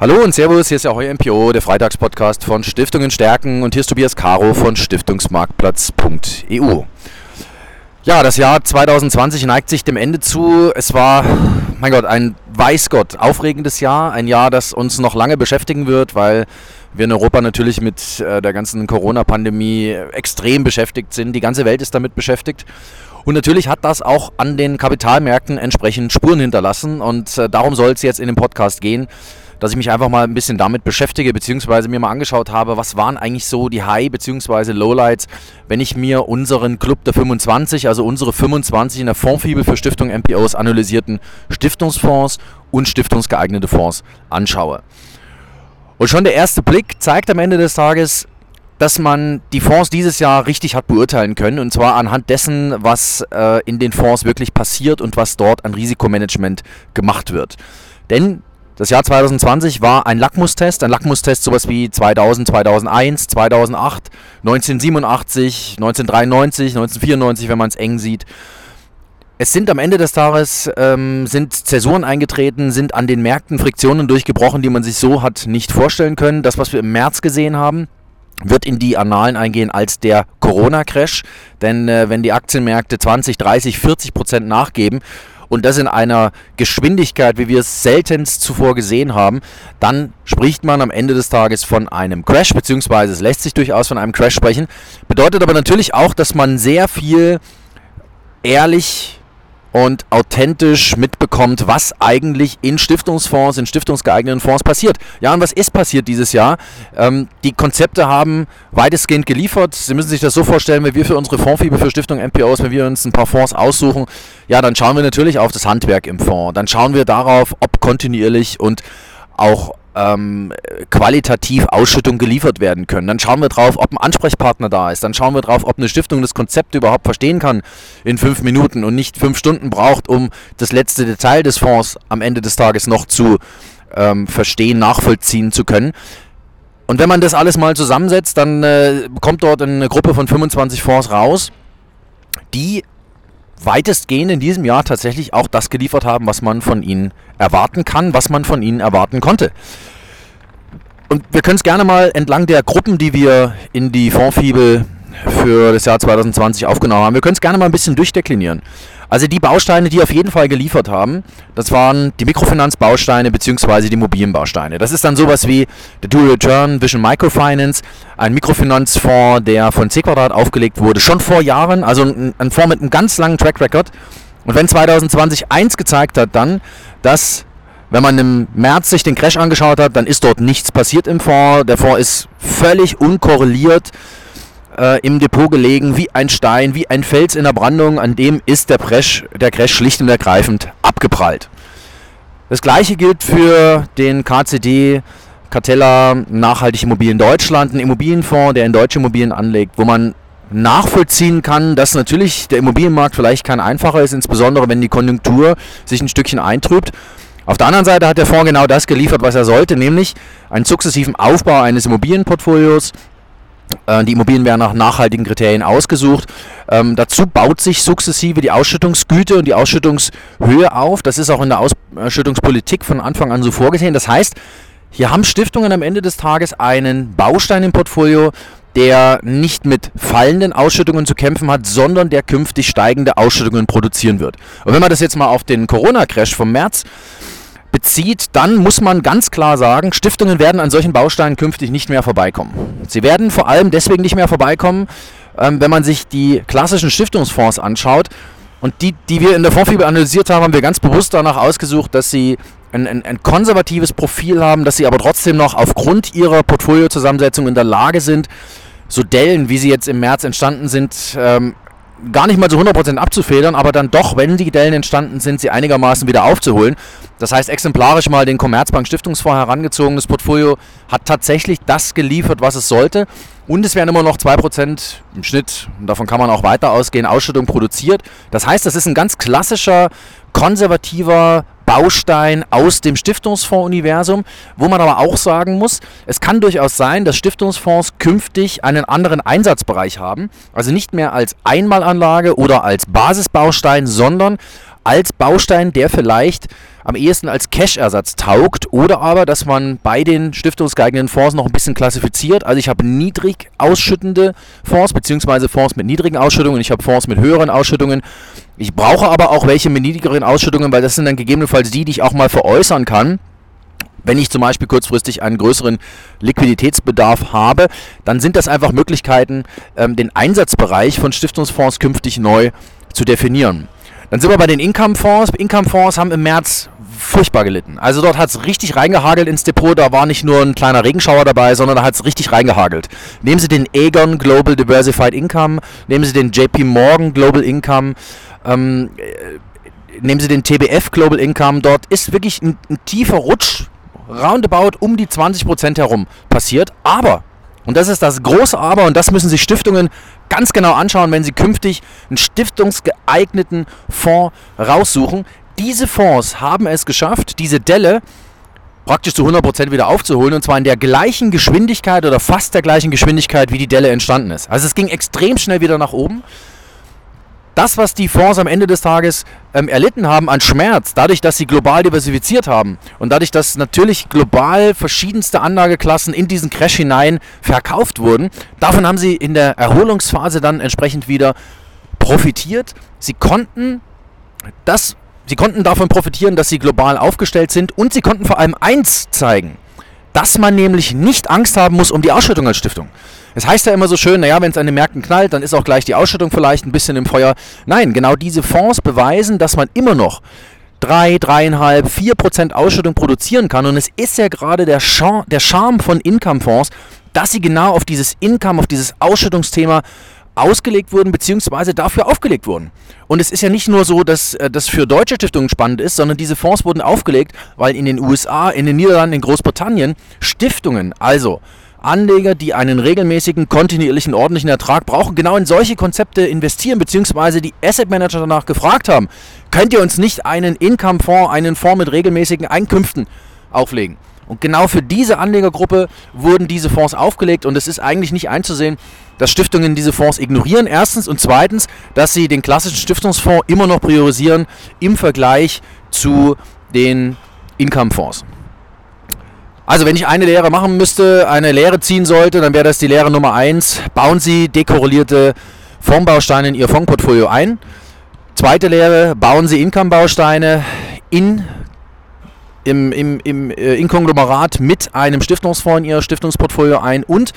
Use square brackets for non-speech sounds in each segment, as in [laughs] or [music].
Hallo und Servus, hier ist ja euer MPO, der Freitagspodcast von Stiftungen stärken und hier ist Tobias Caro von Stiftungsmarktplatz.eu. Ja, das Jahr 2020 neigt sich dem Ende zu. Es war, mein Gott, ein weiß Gott aufregendes Jahr, ein Jahr, das uns noch lange beschäftigen wird, weil wir in Europa natürlich mit äh, der ganzen Corona-Pandemie extrem beschäftigt sind. Die ganze Welt ist damit beschäftigt. Und natürlich hat das auch an den Kapitalmärkten entsprechend Spuren hinterlassen. Und äh, darum soll es jetzt in dem Podcast gehen dass ich mich einfach mal ein bisschen damit beschäftige, beziehungsweise mir mal angeschaut habe, was waren eigentlich so die High- beziehungsweise Lowlights, wenn ich mir unseren Club der 25, also unsere 25 in der Fondsfibel für Stiftung MPOs analysierten Stiftungsfonds und stiftungsgeeignete Fonds anschaue. Und schon der erste Blick zeigt am Ende des Tages, dass man die Fonds dieses Jahr richtig hat beurteilen können. Und zwar anhand dessen, was äh, in den Fonds wirklich passiert und was dort an Risikomanagement gemacht wird. Denn das Jahr 2020 war ein Lackmustest, ein Lackmustest sowas wie 2000, 2001, 2008, 1987, 1993, 1994, wenn man es eng sieht. Es sind am Ende des Tages ähm, sind Zäsuren eingetreten, sind an den Märkten Friktionen durchgebrochen, die man sich so hat nicht vorstellen können. Das, was wir im März gesehen haben, wird in die Annalen eingehen als der Corona-Crash. Denn äh, wenn die Aktienmärkte 20, 30, 40 Prozent nachgeben, und das in einer Geschwindigkeit, wie wir es seltenst zuvor gesehen haben, dann spricht man am Ende des Tages von einem Crash, beziehungsweise es lässt sich durchaus von einem Crash sprechen. Bedeutet aber natürlich auch, dass man sehr viel ehrlich und authentisch mitbekommt, was eigentlich in Stiftungsfonds, in stiftungsgeeigneten Fonds passiert. Ja, und was ist passiert dieses Jahr? Ähm, die Konzepte haben weitestgehend geliefert. Sie müssen sich das so vorstellen, wenn wir für unsere Fondsfieber für Stiftung MPOs, wenn wir uns ein paar Fonds aussuchen, ja, dann schauen wir natürlich auf das Handwerk im Fonds. Dann schauen wir darauf, ob kontinuierlich und auch ähm, qualitativ Ausschüttung geliefert werden können. Dann schauen wir drauf, ob ein Ansprechpartner da ist. Dann schauen wir drauf, ob eine Stiftung das Konzept überhaupt verstehen kann in fünf Minuten und nicht fünf Stunden braucht, um das letzte Detail des Fonds am Ende des Tages noch zu ähm, verstehen, nachvollziehen zu können. Und wenn man das alles mal zusammensetzt, dann äh, kommt dort eine Gruppe von 25 Fonds raus, die weitestgehend in diesem Jahr tatsächlich auch das geliefert haben, was man von ihnen erwarten kann, was man von ihnen erwarten konnte. Und wir können es gerne mal entlang der Gruppen, die wir in die Fondsfibel für das Jahr 2020 aufgenommen haben, wir können es gerne mal ein bisschen durchdeklinieren. Also die Bausteine, die auf jeden Fall geliefert haben, das waren die Mikrofinanzbausteine bzw. die Immobilienbausteine. Das ist dann sowas wie der Dual Return Vision Microfinance, ein Mikrofinanzfonds, der von C Quadrat aufgelegt wurde, schon vor Jahren, also ein, ein Fonds mit einem ganz langen Track Record. Und wenn 2020 eins gezeigt hat, dann, dass wenn man im März sich den Crash angeschaut hat, dann ist dort nichts passiert im Fonds. Der Fonds ist völlig unkorreliert äh, im Depot gelegen, wie ein Stein, wie ein Fels in der Brandung, an dem ist der Crash, der Crash schlicht und ergreifend abgeprallt. Das gleiche gilt für den KCD Cartella Nachhaltig Immobilien Deutschland, ein Immobilienfonds, der in deutsche Immobilien anlegt, wo man nachvollziehen kann, dass natürlich der Immobilienmarkt vielleicht kein einfacher ist, insbesondere wenn die Konjunktur sich ein Stückchen eintrübt. Auf der anderen Seite hat der Fonds genau das geliefert, was er sollte, nämlich einen sukzessiven Aufbau eines Immobilienportfolios, die Immobilien werden nach nachhaltigen Kriterien ausgesucht. Ähm, dazu baut sich sukzessive die Ausschüttungsgüte und die Ausschüttungshöhe auf. Das ist auch in der Ausschüttungspolitik von Anfang an so vorgesehen. Das heißt, hier haben Stiftungen am Ende des Tages einen Baustein im Portfolio, der nicht mit fallenden Ausschüttungen zu kämpfen hat, sondern der künftig steigende Ausschüttungen produzieren wird. Und wenn man das jetzt mal auf den Corona-Crash vom März bezieht, dann muss man ganz klar sagen, Stiftungen werden an solchen Bausteinen künftig nicht mehr vorbeikommen. Sie werden vor allem deswegen nicht mehr vorbeikommen, ähm, wenn man sich die klassischen Stiftungsfonds anschaut. Und die, die wir in der Fondsfibel analysiert haben, haben wir ganz bewusst danach ausgesucht, dass sie ein, ein, ein, konservatives Profil haben, dass sie aber trotzdem noch aufgrund ihrer Portfoliozusammensetzung in der Lage sind, so Dellen, wie sie jetzt im März entstanden sind, ähm, gar nicht mal zu 100% abzufedern, aber dann doch, wenn die Dellen entstanden sind, sie einigermaßen wieder aufzuholen. Das heißt, exemplarisch mal den Commerzbank Stiftungsfonds herangezogenes Portfolio hat tatsächlich das geliefert, was es sollte. Und es werden immer noch 2% im Schnitt, davon kann man auch weiter ausgehen, Ausschüttung produziert. Das heißt, das ist ein ganz klassischer, konservativer Baustein aus dem Stiftungsfonds-Universum, wo man aber auch sagen muss, es kann durchaus sein, dass Stiftungsfonds künftig einen anderen Einsatzbereich haben. Also nicht mehr als Einmalanlage oder als Basisbaustein, sondern als Baustein, der vielleicht am ehesten als Cash-Ersatz taugt oder aber, dass man bei den stiftungsgeeigneten Fonds noch ein bisschen klassifiziert. Also ich habe niedrig ausschüttende Fonds beziehungsweise Fonds mit niedrigen Ausschüttungen, ich habe Fonds mit höheren Ausschüttungen. Ich brauche aber auch welche mit niedrigeren Ausschüttungen, weil das sind dann gegebenenfalls die, die ich auch mal veräußern kann. Wenn ich zum Beispiel kurzfristig einen größeren Liquiditätsbedarf habe, dann sind das einfach Möglichkeiten, ähm, den Einsatzbereich von Stiftungsfonds künftig neu zu definieren. Dann sind wir bei den Income-Fonds. Income-Fonds haben im März furchtbar gelitten. Also dort hat es richtig reingehagelt ins Depot. Da war nicht nur ein kleiner Regenschauer dabei, sondern da hat es richtig reingehagelt. Nehmen Sie den Aegon Global Diversified Income, nehmen Sie den JP Morgan Global Income, ähm, äh, nehmen Sie den TBF Global Income. Dort ist wirklich ein, ein tiefer Rutsch roundabout um die 20% herum passiert. Aber, und das ist das große Aber, und das müssen sich Stiftungen ganz genau anschauen, wenn sie künftig einen stiftungsgeeigneten Fonds raussuchen. Diese Fonds haben es geschafft, diese Delle praktisch zu 100% wieder aufzuholen und zwar in der gleichen Geschwindigkeit oder fast der gleichen Geschwindigkeit, wie die Delle entstanden ist. Also es ging extrem schnell wieder nach oben das, was die Fonds am Ende des Tages ähm, erlitten haben an Schmerz, dadurch, dass sie global diversifiziert haben und dadurch, dass natürlich global verschiedenste Anlageklassen in diesen Crash hinein verkauft wurden, davon haben sie in der Erholungsphase dann entsprechend wieder profitiert. Sie konnten das, sie konnten davon profitieren, dass sie global aufgestellt sind und sie konnten vor allem eins zeigen, dass man nämlich nicht Angst haben muss um die Ausschüttung als Stiftung. Es heißt ja immer so schön, naja, wenn es an den Märkten knallt, dann ist auch gleich die Ausschüttung vielleicht ein bisschen im Feuer. Nein, genau diese Fonds beweisen, dass man immer noch 3, 3,5, 4 Prozent Ausschüttung produzieren kann. Und es ist ja gerade der, Char der Charme von Income-Fonds, dass sie genau auf dieses Income, auf dieses Ausschüttungsthema ausgelegt wurden, beziehungsweise dafür aufgelegt wurden. Und es ist ja nicht nur so, dass äh, das für deutsche Stiftungen spannend ist, sondern diese Fonds wurden aufgelegt, weil in den USA, in den Niederlanden, in Großbritannien Stiftungen, also Anleger, die einen regelmäßigen, kontinuierlichen, ordentlichen Ertrag brauchen, genau in solche Konzepte investieren, beziehungsweise die Asset Manager danach gefragt haben, könnt ihr uns nicht einen Income-Fonds, einen Fonds mit regelmäßigen Einkünften auflegen? Und genau für diese Anlegergruppe wurden diese Fonds aufgelegt und es ist eigentlich nicht einzusehen, dass Stiftungen diese Fonds ignorieren. Erstens und zweitens, dass sie den klassischen Stiftungsfonds immer noch priorisieren im Vergleich zu den Income-Fonds. Also wenn ich eine Lehre machen müsste, eine Lehre ziehen sollte, dann wäre das die Lehre Nummer 1. Bauen Sie dekorrelierte Fondsbausteine in Ihr Fondsportfolio ein. Zweite Lehre, bauen Sie Income-Bausteine in, im, im, im äh, in Konglomerat mit einem Stiftungsfonds in Ihr Stiftungsportfolio ein. Und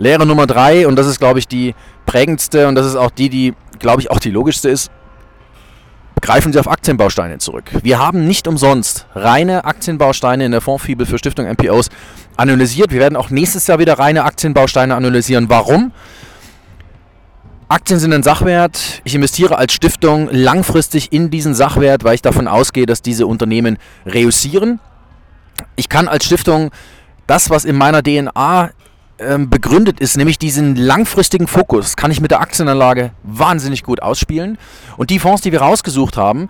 Lehre Nummer 3, und das ist, glaube ich, die prägendste und das ist auch die, die, glaube ich, auch die logischste ist, greifen Sie auf Aktienbausteine zurück. Wir haben nicht umsonst reine Aktienbausteine in der Fondsfibel für Stiftung MPOs analysiert. Wir werden auch nächstes Jahr wieder reine Aktienbausteine analysieren. Warum? Aktien sind ein Sachwert. Ich investiere als Stiftung langfristig in diesen Sachwert, weil ich davon ausgehe, dass diese Unternehmen reüssieren. Ich kann als Stiftung das, was in meiner DNA ähm, begründet ist, nämlich diesen langfristigen Fokus, kann ich mit der Aktienanlage wahnsinnig gut ausspielen. Und die Fonds, die wir rausgesucht haben,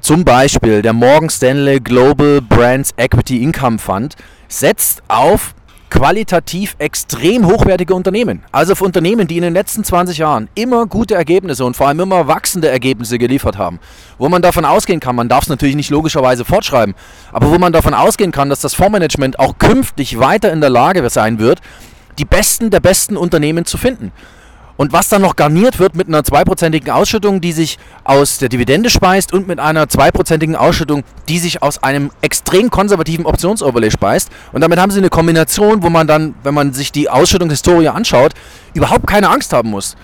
zum Beispiel der Morgan Stanley Global Brands Equity Income Fund, setzt auf qualitativ extrem hochwertige Unternehmen. Also auf Unternehmen, die in den letzten 20 Jahren immer gute Ergebnisse und vor allem immer wachsende Ergebnisse geliefert haben. Wo man davon ausgehen kann, man darf es natürlich nicht logischerweise fortschreiben, aber wo man davon ausgehen kann, dass das Fondsmanagement auch künftig weiter in der Lage sein wird, die besten der besten Unternehmen zu finden. Und was dann noch garniert wird mit einer zweiprozentigen Ausschüttung, die sich aus der Dividende speist und mit einer zweiprozentigen Ausschüttung, die sich aus einem extrem konservativen Optionsoverlay speist. Und damit haben sie eine Kombination, wo man dann, wenn man sich die Ausschüttungshistorie anschaut, überhaupt keine Angst haben muss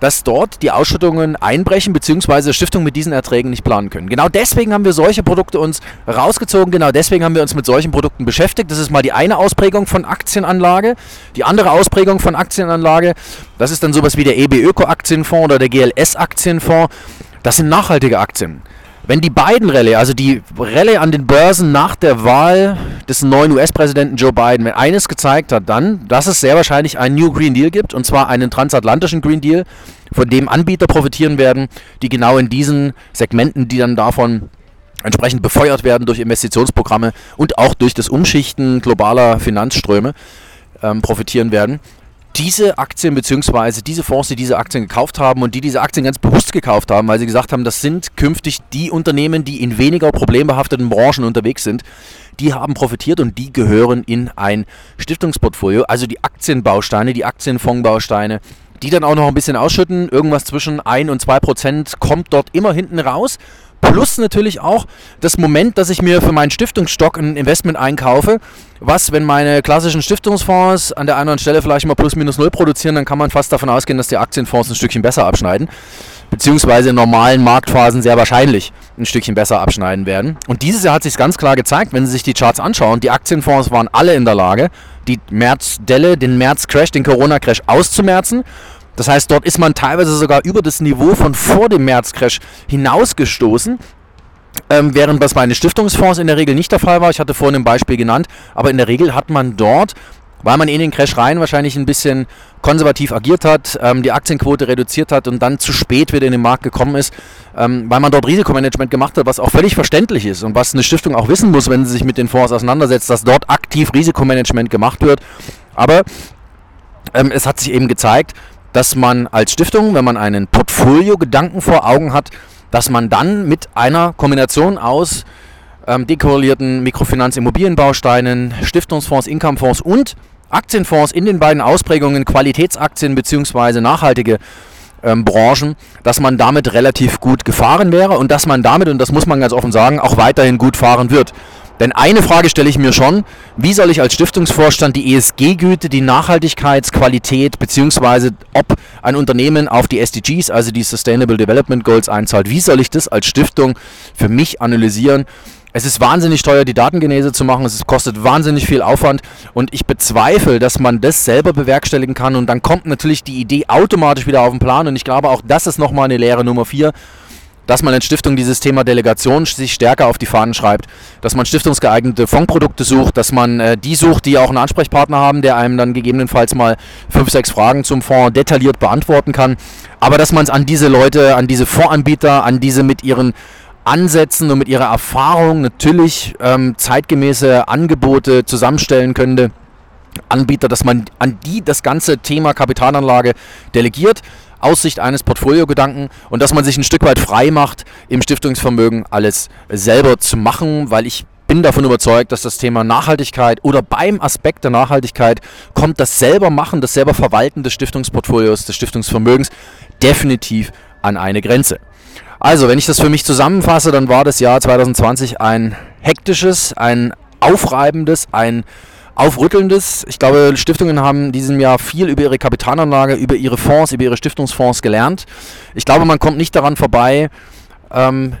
dass dort die Ausschüttungen einbrechen bzw. Stiftungen mit diesen Erträgen nicht planen können. Genau deswegen haben wir solche Produkte uns rausgezogen, genau deswegen haben wir uns mit solchen Produkten beschäftigt. Das ist mal die eine Ausprägung von Aktienanlage. Die andere Ausprägung von Aktienanlage, das ist dann sowas wie der EB Öko Aktienfonds oder der GLS Aktienfonds. Das sind nachhaltige Aktien. Wenn die beiden Rallye, also die Rallye an den Börsen nach der Wahl des neuen US-Präsidenten Joe Biden, wenn eines gezeigt hat, dann, dass es sehr wahrscheinlich einen New Green Deal gibt, und zwar einen transatlantischen Green Deal, von dem Anbieter profitieren werden, die genau in diesen Segmenten, die dann davon entsprechend befeuert werden durch Investitionsprogramme und auch durch das Umschichten globaler Finanzströme ähm, profitieren werden diese Aktien bzw. diese Fonds, die diese Aktien gekauft haben und die diese Aktien ganz bewusst gekauft haben, weil sie gesagt haben, das sind künftig die Unternehmen, die in weniger problembehafteten Branchen unterwegs sind, die haben profitiert und die gehören in ein Stiftungsportfolio, also die Aktienbausteine, die Aktienfondsbausteine, die dann auch noch ein bisschen ausschütten, irgendwas zwischen 1 und 2 Prozent kommt dort immer hinten raus. Plus natürlich auch das Moment, dass ich mir für meinen Stiftungsstock ein Investment einkaufe, was, wenn meine klassischen Stiftungsfonds an der anderen Stelle vielleicht mal plus minus null produzieren, dann kann man fast davon ausgehen, dass die Aktienfonds ein Stückchen besser abschneiden. Beziehungsweise in normalen Marktphasen sehr wahrscheinlich ein Stückchen besser abschneiden werden. Und dieses Jahr hat sich ganz klar gezeigt, wenn Sie sich die Charts anschauen, die Aktienfonds waren alle in der Lage, die März-Delle, den März-Crash, den Corona-Crash auszumerzen das heißt, dort ist man teilweise sogar über das Niveau von vor dem März-Crash hinausgestoßen. Ähm, während das bei den Stiftungsfonds in der Regel nicht der Fall war. Ich hatte vorhin ein Beispiel genannt, aber in der Regel hat man dort, weil man in den Crash rein wahrscheinlich ein bisschen konservativ agiert hat, ähm, die Aktienquote reduziert hat und dann zu spät wieder in den Markt gekommen ist, ähm, weil man dort Risikomanagement gemacht hat, was auch völlig verständlich ist und was eine Stiftung auch wissen muss, wenn sie sich mit den Fonds auseinandersetzt, dass dort aktiv Risikomanagement gemacht wird. Aber ähm, es hat sich eben gezeigt, dass man als Stiftung, wenn man einen Portfolio-Gedanken vor Augen hat, dass man dann mit einer Kombination aus ähm, dekorrelierten Mikrofinanz-Immobilienbausteinen, Stiftungsfonds, Incomefonds und Aktienfonds in den beiden Ausprägungen Qualitätsaktien bzw. nachhaltige ähm, Branchen, dass man damit relativ gut gefahren wäre und dass man damit, und das muss man ganz offen sagen, auch weiterhin gut fahren wird. Denn eine Frage stelle ich mir schon, wie soll ich als Stiftungsvorstand die ESG-Güte, die Nachhaltigkeitsqualität beziehungsweise ob ein Unternehmen auf die SDGs, also die Sustainable Development Goals einzahlt, wie soll ich das als Stiftung für mich analysieren? Es ist wahnsinnig teuer, die Datengenese zu machen. Es kostet wahnsinnig viel Aufwand. Und ich bezweifle, dass man das selber bewerkstelligen kann. Und dann kommt natürlich die Idee automatisch wieder auf den Plan. Und ich glaube, auch das ist nochmal eine Lehre Nummer vier dass man in Stiftung dieses Thema Delegation sich stärker auf die Fahnen schreibt, dass man stiftungsgeeignete Fondprodukte sucht, dass man äh, die sucht, die auch einen Ansprechpartner haben, der einem dann gegebenenfalls mal fünf, sechs Fragen zum Fonds detailliert beantworten kann. Aber dass man es an diese Leute, an diese Fondsanbieter, an diese mit ihren Ansätzen und mit ihrer Erfahrung natürlich ähm, zeitgemäße Angebote zusammenstellen könnte. Anbieter, dass man an die das ganze Thema Kapitalanlage delegiert aus Sicht eines Portfoliogedanken und dass man sich ein Stück weit frei macht, im Stiftungsvermögen alles selber zu machen, weil ich bin davon überzeugt, dass das Thema Nachhaltigkeit oder beim Aspekt der Nachhaltigkeit kommt das selber machen, das selber Verwalten des Stiftungsportfolios, des Stiftungsvermögens definitiv an eine Grenze. Also, wenn ich das für mich zusammenfasse, dann war das Jahr 2020 ein hektisches, ein aufreibendes, ein Aufrüttelndes. Ich glaube, Stiftungen haben in diesem Jahr viel über ihre Kapitalanlage, über ihre Fonds, über ihre Stiftungsfonds gelernt. Ich glaube, man kommt nicht daran vorbei, ähm,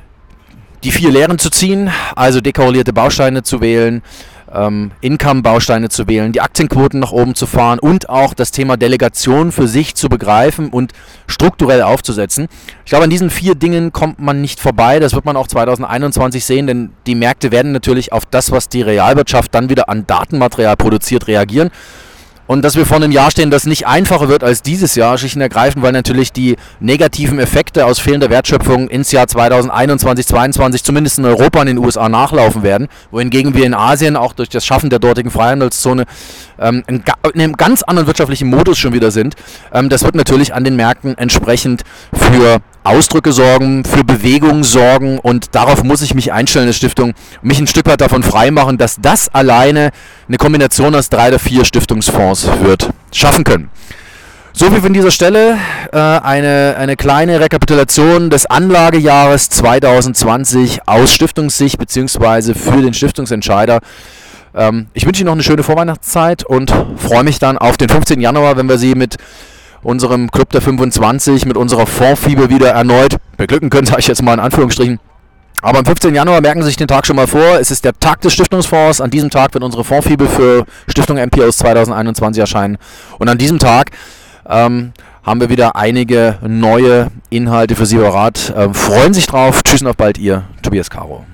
die vier Lehren zu ziehen, also dekorrelierte Bausteine zu wählen, ähm, Income-Bausteine zu wählen, die Aktienquoten nach oben zu fahren und auch das Thema Delegation für sich zu begreifen und strukturell aufzusetzen. Ich glaube, an diesen vier Dingen kommt man nicht vorbei. Das wird man auch 2021 sehen, denn die Märkte werden natürlich auf das, was die Realwirtschaft dann wieder an Datenmaterial produziert, reagieren. Und dass wir vor einem Jahr stehen, das nicht einfacher wird als dieses Jahr, schlicht und ergreifend, weil natürlich die negativen Effekte aus fehlender Wertschöpfung ins Jahr 2021, 2022 zumindest in Europa und in den USA nachlaufen werden, wohingegen wir in Asien auch durch das Schaffen der dortigen Freihandelszone ähm, in, in, einem ganz anderen wirtschaftlichen Modus schon wieder sind. Ähm, das wird natürlich an den Märkten entsprechend für Ausdrücke sorgen, für Bewegung sorgen und darauf muss ich mich einstellen, als Stiftung, mich ein Stück weit davon freimachen, dass das alleine eine Kombination aus drei oder vier Stiftungsfonds wird schaffen können. So wie von dieser Stelle äh, eine, eine kleine Rekapitulation des Anlagejahres 2020 aus Stiftungssicht bzw. für den Stiftungsentscheider. Ähm, ich wünsche Ihnen noch eine schöne Vorweihnachtszeit und freue mich dann auf den 15. Januar, wenn wir Sie mit unserem Club der 25 mit unserer Fondsfieber wieder erneut beglücken können, [laughs] sage ich jetzt mal in Anführungsstrichen. Aber am 15. Januar merken Sie sich den Tag schon mal vor. Es ist der Tag des Stiftungsfonds. An diesem Tag wird unsere Fondsfibel für Stiftung MPOs 2021 erscheinen. Und an diesem Tag ähm, haben wir wieder einige neue Inhalte für Sie parat. Ähm, freuen sich drauf. Tschüss und auf bald, Ihr Tobias Caro.